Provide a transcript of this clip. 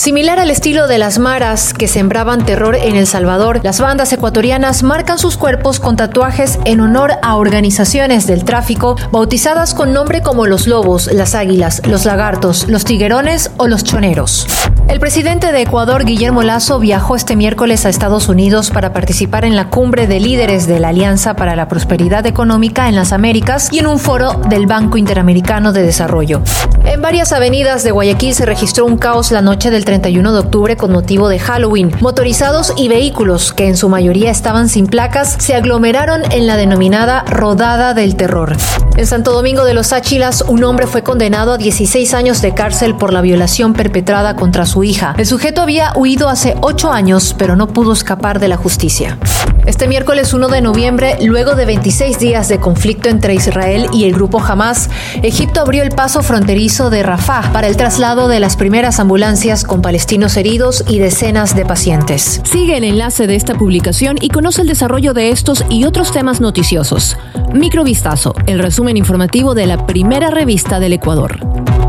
Similar al estilo de las maras que sembraban terror en El Salvador, las bandas ecuatorianas marcan sus cuerpos con tatuajes en honor a organizaciones del tráfico bautizadas con nombre como los lobos, las águilas, los lagartos, los tiguerones o los choneros. El presidente de Ecuador, Guillermo Lazo, viajó este miércoles a Estados Unidos para participar en la cumbre de líderes de la Alianza para la Prosperidad Económica en las Américas y en un foro del Banco Interamericano de Desarrollo. En varias avenidas de Guayaquil se registró un caos la noche del 31 de octubre con motivo de Halloween. Motorizados y vehículos, que en su mayoría estaban sin placas, se aglomeraron en la denominada Rodada del Terror. En Santo Domingo de los Áchilas, un hombre fue condenado a 16 años de cárcel por la violación perpetrada contra su hija. El sujeto había huido hace 8 años, pero no pudo escapar de la justicia. Este miércoles 1 de noviembre, luego de 26 días de conflicto entre Israel y el grupo Hamas, Egipto abrió el paso fronterizo de Rafah para el traslado de las primeras ambulancias con palestinos heridos y decenas de pacientes. Sigue el enlace de esta publicación y conoce el desarrollo de estos y otros temas noticiosos. Microvistazo, el resumen informativo de la primera revista del Ecuador.